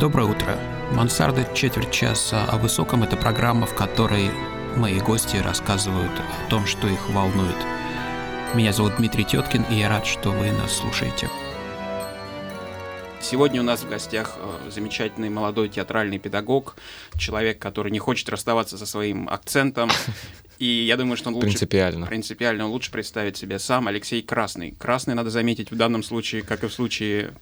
Доброе утро. Мансарда четверть часа о высоком – это программа, в которой мои гости рассказывают о том, что их волнует. Меня зовут Дмитрий Теткин, и я рад, что вы нас слушаете. Сегодня у нас в гостях э, замечательный молодой театральный педагог, человек, который не хочет расставаться со своим акцентом. И я думаю, что он лучше... Принципиально. Принципиально. Он лучше представит себя сам. Алексей Красный. Красный, надо заметить, в данном случае, как и в случае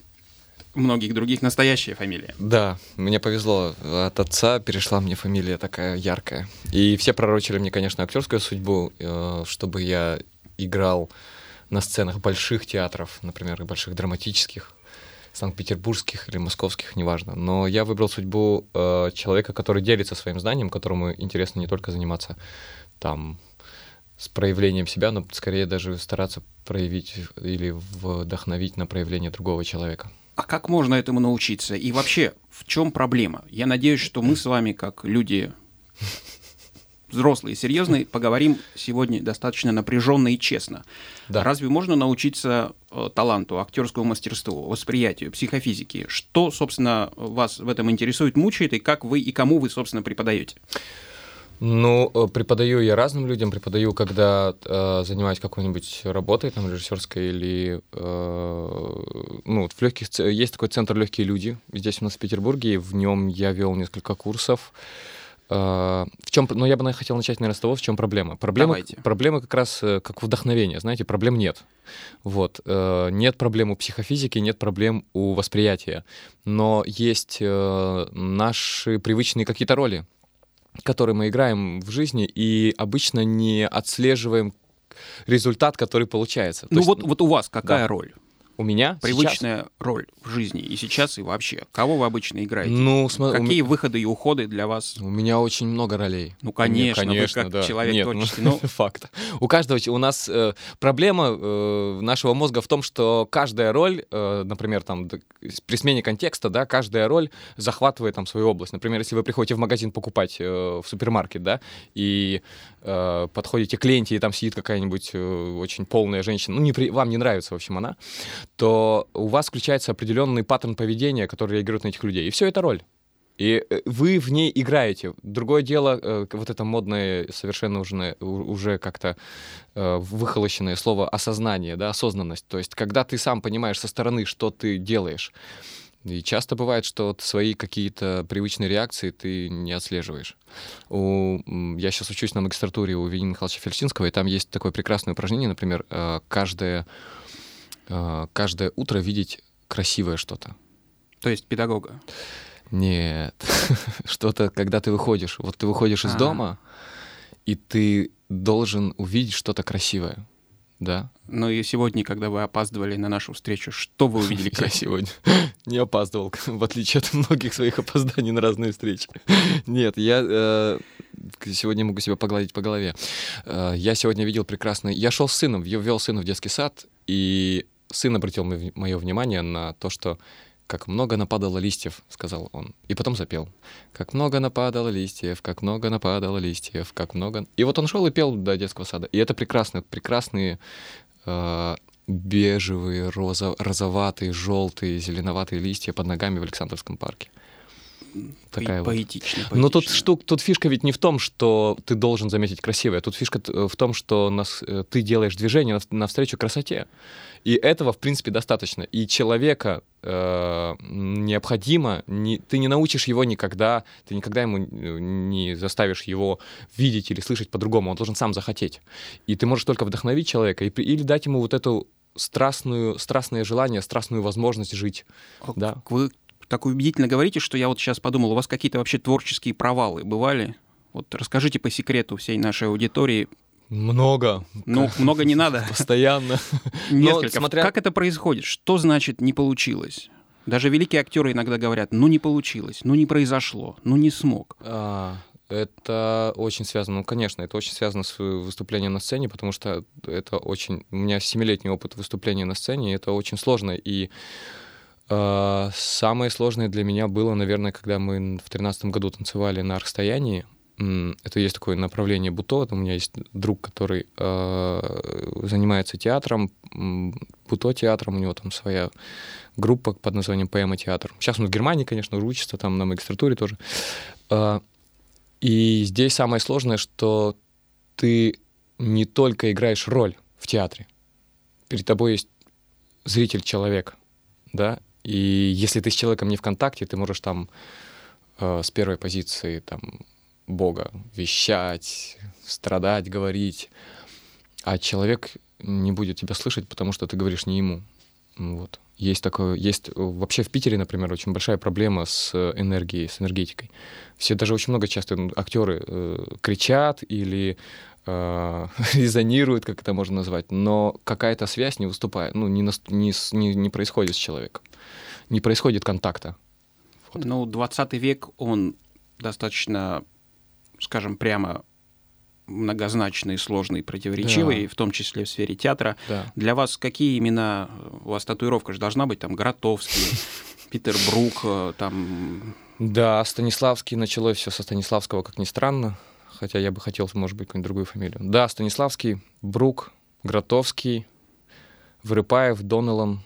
многих других, настоящая фамилия. Да, мне повезло. От отца перешла мне фамилия такая яркая. И все пророчили мне, конечно, актерскую судьбу, э, чтобы я играл на сценах больших театров, например, больших драматических, санкт-петербургских или московских, неважно. Но я выбрал судьбу э, человека, который делится своим знанием, которому интересно не только заниматься там с проявлением себя, но скорее даже стараться проявить или вдохновить на проявление другого человека. А как можно этому научиться? И вообще, в чем проблема? Я надеюсь, что мы с вами, как люди взрослые серьезные, поговорим сегодня достаточно напряженно и честно. Да. Разве можно научиться э, таланту, актерскому мастерству, восприятию, психофизике? Что, собственно, вас в этом интересует, мучает, и как вы и кому вы, собственно, преподаете? Ну, э, преподаю я разным людям, преподаю, когда э, занимаюсь какой-нибудь работой, там, режиссерской или... Э, ну, в легких... Есть такой центр «Легкие люди» здесь у нас в Петербурге, в нем я вел несколько курсов. Э, в чем, ну, я бы хотел начать, наверное, с того, в чем проблема. Проблема, Давайте. проблема как раз э, как вдохновение, знаете, проблем нет. Вот. Э, нет проблем у психофизики, нет проблем у восприятия. Но есть наши привычные какие-то роли, который мы играем в жизни, и обычно не отслеживаем результат, который получается. Ну То вот, есть, вот у вас какая да. роль? У меня привычная сейчас... роль в жизни и сейчас и вообще. Кого вы обычно играете? Ну, см... какие у... выходы и уходы для вас? У меня очень много ролей. Ну конечно, Мне, конечно, вы как да. человек Нет, творческий. Ну, ну... факт. У каждого у нас э, проблема э, нашего мозга в том, что каждая роль, э, например, там при смене контекста, да, каждая роль захватывает там свою область. Например, если вы приходите в магазин покупать э, в супермаркет, да, и э, подходите к ленте и там сидит какая-нибудь э, очень полная женщина, ну не при... вам не нравится, в общем, она то у вас включается определенный паттерн поведения, который реагирует на этих людей. И все это роль. И э, вы в ней играете. Другое дело, э, вот это модное, совершенно уже, уже как-то э, выхолощенное слово осознание, да, осознанность. То есть, когда ты сам понимаешь со стороны, что ты делаешь. И часто бывает, что свои какие-то привычные реакции ты не отслеживаешь. У, я сейчас учусь на магистратуре у Вениамина Михайловича Фельдсинского, и там есть такое прекрасное упражнение, например, каждое каждое утро видеть красивое что-то. То есть педагога? Нет. что-то, когда ты выходишь. Вот ты выходишь из а. дома, и ты должен увидеть что-то красивое. Да. Ну и сегодня, когда вы опаздывали на нашу встречу, что вы увидели? Я сегодня не опаздывал, в отличие от многих своих опозданий на разные встречи. Нет, я э, сегодня могу себя погладить по голове. Э, я сегодня видел прекрасный... Я шел с сыном, вел сына в детский сад, и сын обратил мое внимание на то, что «Как много нападало листьев», — сказал он. И потом запел. «Как много нападало листьев, как много нападало листьев, как много...» И вот он шел и пел до детского сада. И это прекрасно, прекрасные э, бежевые, розо, розоватые, желтые, зеленоватые листья под ногами в Александровском парке такая поэтично, вот. Но тут, штук, тут фишка ведь не в том, что ты должен заметить красивое. Тут фишка в том, что нас, э, ты делаешь движение навстречу красоте. И этого, в принципе, достаточно. И человека э, необходимо, не, ты не научишь его никогда, ты никогда ему э, не заставишь его видеть или слышать по-другому. Он должен сам захотеть. И ты можешь только вдохновить человека и, или дать ему вот эту страстную, страстное желание, страстную возможность жить. А да. Вы так убедительно говорите, что я вот сейчас подумал, у вас какие-то вообще творческие провалы бывали? Вот расскажите по секрету всей нашей аудитории. Много. Ну, много не надо. Постоянно. Несколько. смотря... Как это происходит? Что значит не получилось? Даже великие актеры иногда говорят, ну не получилось, ну не произошло, ну не смог. А, это очень связано, ну, конечно, это очень связано с выступлением на сцене, потому что это очень... У меня семилетний опыт выступления на сцене, и это очень сложно, и самое сложное для меня было, наверное, когда мы в тринадцатом году танцевали на расстоянии. Это есть такое направление буто. У меня есть друг, который э, занимается театром, Путо театром, у него там своя группа под названием Поэма Театр. Сейчас он в Германии, конечно, учится там на магистратуре тоже. А, и здесь самое сложное, что ты не только играешь роль в театре. Перед тобой есть зритель-человек, да, и если ты с человеком не в контакте, ты можешь там э, с первой позиции там Бога вещать, страдать, говорить, а человек не будет тебя слышать, потому что ты говоришь не ему. Вот. Есть такое, есть э, вообще в Питере, например, очень большая проблема с э, энергией, с энергетикой. Все даже очень много часто актеры э, кричат или э, резонируют, как это можно назвать, но какая-то связь не выступает, ну, не, не, не, не происходит с человеком, не происходит контакта. Вот. Ну, 20 век, он достаточно, скажем прямо, многозначный, сложный, противоречивый, да. в том числе в сфере театра. Да. Для вас какие имена? У вас татуировка же должна быть там Гротовский, Питер Брук, э, там... Да, Станиславский, началось все со Станиславского, как ни странно, хотя я бы хотел, может быть, какую-нибудь другую фамилию. Да, Станиславский, Брук, Гротовский, Вырыпаев, Донелан,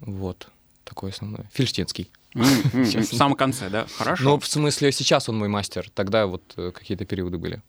вот, такой основной. Фильштинский. В самом конце, да? Хорошо. Ну, в смысле, сейчас он мой мастер, тогда вот э, какие-то периоды были.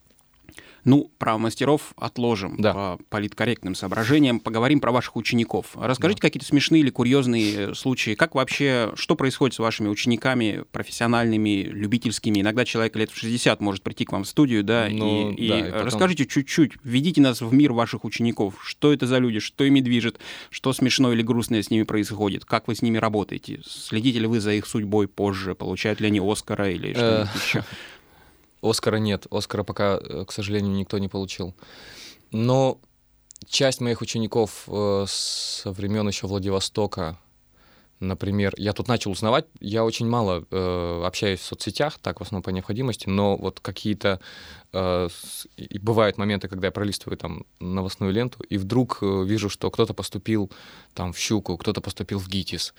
Ну, про мастеров отложим да. по политкорректным соображениям. Поговорим про ваших учеников. Расскажите да. какие-то смешные или курьезные случаи. Как вообще, что происходит с вашими учениками, профессиональными, любительскими? Иногда человек лет в 60 может прийти к вам в студию, да, ну, и, да, и, и потом... расскажите чуть-чуть, введите нас в мир ваших учеников. Что это за люди, что ими движет, что смешное или грустное с ними происходит, как вы с ними работаете? Следите ли вы за их судьбой позже? Получают ли они Оскара или что-нибудь э, еще? Оскара нет. Оскара пока, э, к сожалению, никто не получил. Но часть моих учеников э, со времен еще Владивостока, например, я тут начал узнавать, я очень мало э, общаюсь в соцсетях, так в основном по необходимости, но вот какие-то и бывают моменты, когда я пролистываю там новостную ленту, и вдруг э, вижу, что кто-то поступил там в Щуку, кто-то поступил в ГИТИС.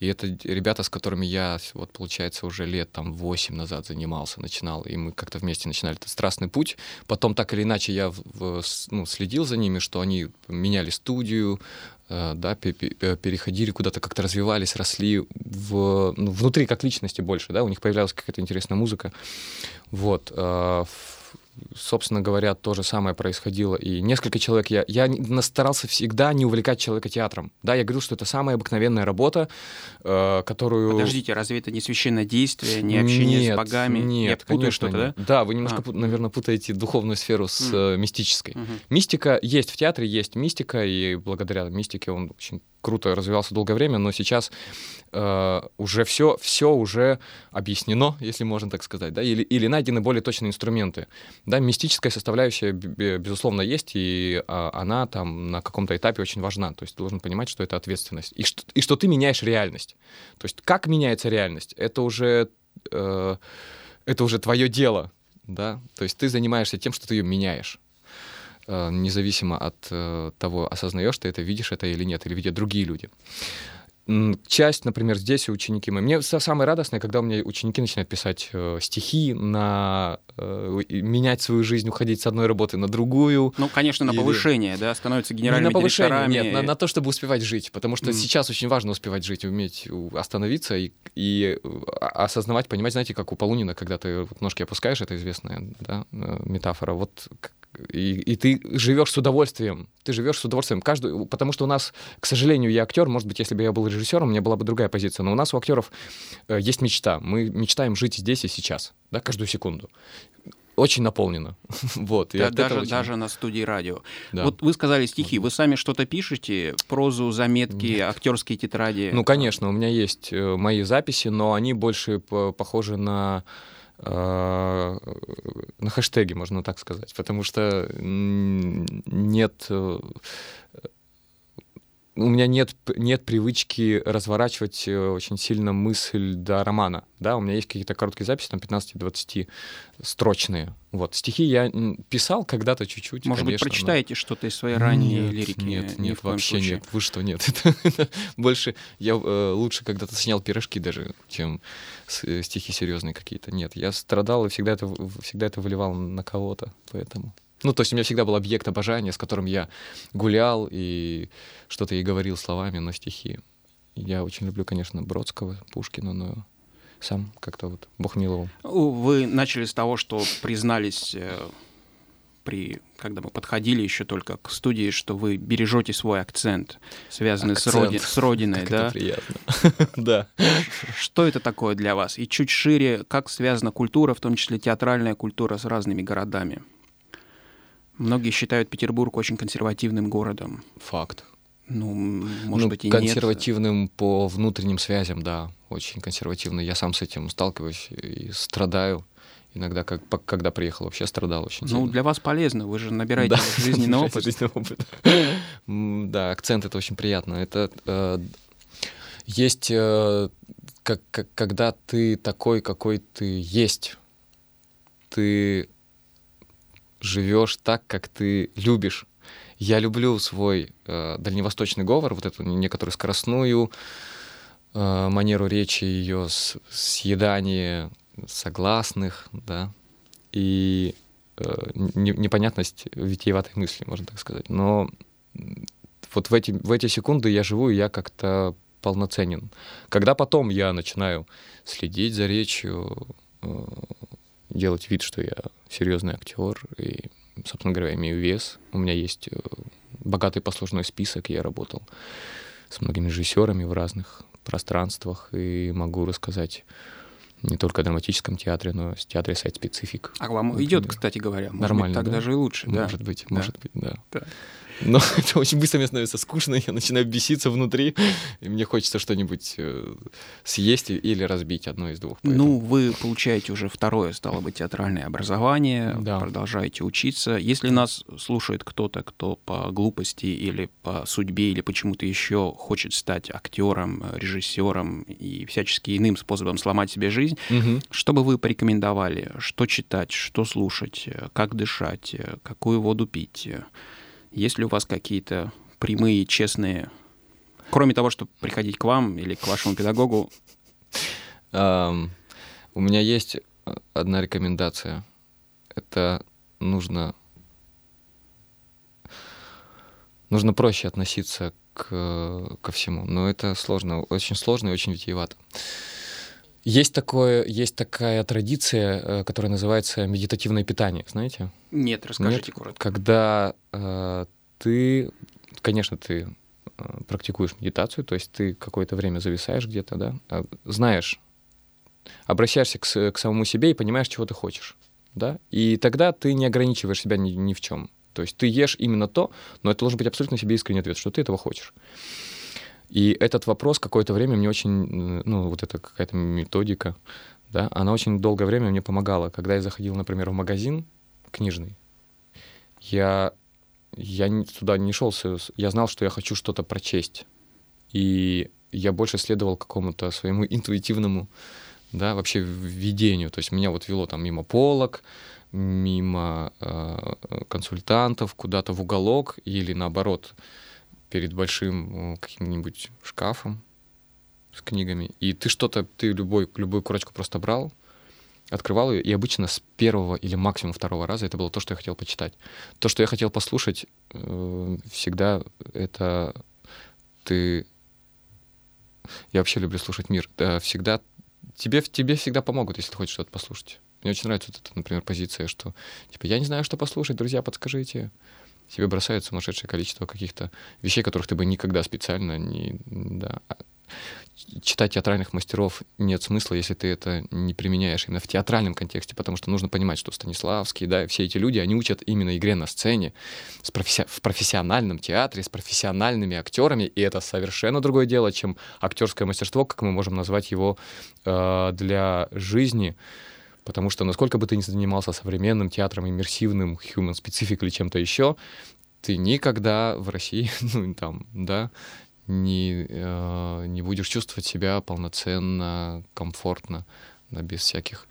И это ребята, с которыми я, вот получается, уже лет там 8 назад занимался, начинал, и мы как-то вместе начинали этот страстный путь. Потом так или иначе я в, ну, следил за ними, что они меняли студию, э, да, переходили куда-то, как-то развивались, росли в, ну, внутри как личности больше, да, у них появлялась какая-то интересная музыка. Вот. Э, собственно говоря, то же самое происходило. И несколько человек... Я, я старался всегда не увлекать человека театром. Да, я говорил, что это самая обыкновенная работа, э, которую... Подождите, разве это не священное действие, не общение нет, с богами? Нет, я путаю что-то, да? Да, вы немножко, а. наверное, путаете духовную сферу с mm. мистической. Mm-hmm. Мистика есть в театре, есть мистика, и благодаря мистике он очень круто развивался долгое время, но сейчас э, уже все, все уже объяснено, если можно так сказать, да, или, или найдены более точные инструменты. Да, мистическая составляющая, безусловно, есть, и э, она там на каком-то этапе очень важна. То есть ты должен понимать, что это ответственность, и что, и что ты меняешь реальность. То есть как меняется реальность, это уже, э, это уже твое дело, да, то есть ты занимаешься тем, что ты ее меняешь. Э, независимо от э, того, осознаешь ты это, видишь это или нет, или видят другие люди. Часть, например, здесь ученики мои. Мне самое радостное, когда у меня ученики начинают писать э, стихи, на э, менять свою жизнь, уходить с одной работы на другую. Ну, конечно, на или... повышение, да, становятся генеральными не на повышение, директорами. Нет, на, на то, чтобы успевать жить, потому что mm. сейчас очень важно успевать жить, уметь остановиться и, и а, осознавать, понимать, знаете, как у Полунина, когда ты ножки опускаешь, это известная да, э, метафора. Вот и, и ты живешь с удовольствием. Ты живешь с удовольствием. Каждую, потому что у нас, к сожалению, я актер. Может быть, если бы я был режиссером, у меня была бы другая позиция. Но у нас у актеров э, есть мечта. Мы мечтаем жить здесь и сейчас, да, каждую секунду очень наполнено. вот, да, даже, очень... даже на студии радио. Да. Вот вы сказали стихи. Вы сами что-то пишете? Прозу, заметки, Нет. актерские тетради? Ну, конечно, у меня есть э, мои записи, но они больше похожи на на хэштеге, можно так сказать, потому что нет э, у меня нет, нет привычки разворачивать э, очень сильно мысль до романа. Да, у меня есть какие-то короткие записи, там 15-20 строчные. Вот. Стихи я писал когда-то чуть-чуть, Может конечно, быть, прочитаете но... что-то из своей ранней нет, лирики? Нет, нет, вообще случае. нет. Вы что, нет. Больше я э, лучше когда-то снял пирожки даже, чем э, стихи серьезные какие-то. Нет, я страдал и всегда это, всегда это выливал на кого-то, поэтому... Ну, то есть у меня всегда был объект обожания, с которым я гулял и что-то ей говорил словами на стихи. Я очень люблю, конечно, Бродского, Пушкина, но сам как-то вот Бог миловал. Вы начали с того, что признались э, при, когда мы подходили еще только к студии, что вы бережете свой акцент, связанный акцент. С, роди, с родиной, как да? Это приятно. да. Что это такое для вас? И чуть шире, как связана культура, в том числе театральная культура, с разными городами? Многие считают Петербург очень консервативным городом. Факт. Ну, может ну, быть, и консервативным нет. по внутренним связям, да, очень консервативный. Я сам с этим сталкиваюсь и страдаю. Иногда, как, когда приехал, вообще страдал очень ну, сильно. Ну, для вас полезно, вы же набираете да, жизненный опыт. жизненный опыт. да, акцент это очень приятно. Это э, есть, э, как, как, когда ты такой, какой ты есть, ты живешь так, как ты любишь. Я люблю свой э, дальневосточный говор, вот эту некоторую скоростную э, манеру речи, ее съедание согласных, да, и э, непонятность витиеватой мысли, можно так сказать. Но вот в эти, в эти секунды я живу, и я как-то полноценен. Когда потом я начинаю следить за речью, э, делать вид, что я серьезный актер, и, собственно говоря, имею вес. У меня есть э, богатый послужной список, я работал с многими режиссерами в разных пространствах, и могу рассказать не только в драматическом театре, но и в театре сайт-специфик. А вам например. идет, кстати говоря. Может Нормально, быть, так да? даже и лучше. Может да? быть, да. может быть, да. да. Но это очень быстро мне становится скучно, я начинаю беситься внутри, и мне хочется что-нибудь э, съесть или разбить одно из двух. Поэтому... Ну, вы получаете уже второе, стало быть, театральное образование, да. продолжаете учиться. Если нас слушает кто-то, кто по глупости или по судьбе или почему-то еще хочет стать актером, режиссером и всячески иным способом сломать себе жизнь, угу. что бы вы порекомендовали? Что читать, что слушать, как дышать, какую воду пить? Есть ли у вас какие-то прямые, честные, кроме того, чтобы приходить к вам или к вашему педагогу? Um, у меня есть одна рекомендация. Это нужно нужно проще относиться к, ко всему. Но это сложно, очень сложно и очень витиевато. Есть, такое, есть такая традиция, э, которая называется медитативное питание, знаете? Нет, расскажите Нет? коротко. Когда э, ты, конечно, ты э, практикуешь медитацию, то есть ты какое-то время зависаешь где-то, да, а знаешь, обращаешься к, к самому себе и понимаешь, чего ты хочешь, да, и тогда ты не ограничиваешь себя ни, ни в чем. То есть ты ешь именно то, но это должен быть абсолютно себе искренний ответ, что ты этого хочешь. И этот вопрос какое-то время мне очень, ну, вот эта какая-то методика, да, она очень долгое время мне помогала. Когда я заходил, например, в магазин книжный, я я туда не шел, я знал, что я хочу что-то прочесть. И я больше следовал какому-то своему интуитивному, да, вообще видению. То есть меня вот вело там мимо полок, мимо э, консультантов, куда-то в уголок или наоборот перед большим э, каким-нибудь шкафом с книгами. И ты что-то, ты любой, любую курочку просто брал, открывал ее, и обычно с первого или максимум второго раза это было то, что я хотел почитать. То, что я хотел послушать, э, всегда это ты... Я вообще люблю слушать мир. Да, всегда... Тебе, тебе всегда помогут, если ты хочешь что-то послушать. Мне очень нравится вот эта, например, позиция, что, типа, я не знаю, что послушать, друзья, подскажите. Тебе бросают сумасшедшее количество каких-то вещей, которых ты бы никогда специально не... Да читать театральных мастеров нет смысла, если ты это не применяешь именно в театральном контексте, потому что нужно понимать, что Станиславский, да, все эти люди, они учат именно игре на сцене, с професси... в профессиональном театре, с профессиональными актерами, и это совершенно другое дело, чем актерское мастерство, как мы можем назвать его э, для жизни, потому что насколько бы ты ни занимался современным театром, иммерсивным, human specific или чем-то еще, ты никогда в России, ну, там, да, не, э, не будешь чувствовать себя полноценно, комфортно, да, без всяких.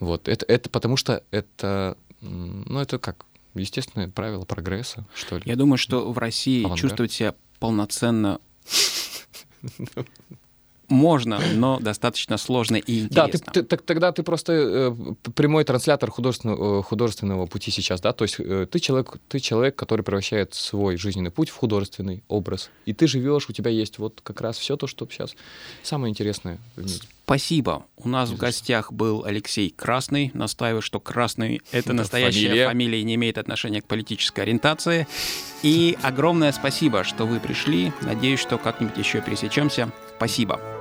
Вот. Это, это потому что это, ну, это как естественное правило прогресса, что ли. Я думаю, что в России Авангард. чувствовать себя полноценно можно, но достаточно сложно и интересно. Да, ты, ты, так, тогда ты просто э, прямой транслятор художественного, э, художественного пути сейчас, да? То есть э, ты, человек, ты человек, который превращает свой жизненный путь в художественный образ. И ты живешь, у тебя есть вот как раз все то, что сейчас самое интересное в мире. Спасибо. У нас в гостях был Алексей Красный. Настаиваю, что Красный — это настоящая фамилия. фамилия и не имеет отношения к политической ориентации. И огромное спасибо, что вы пришли. Надеюсь, что как-нибудь еще пересечемся. Спасибо.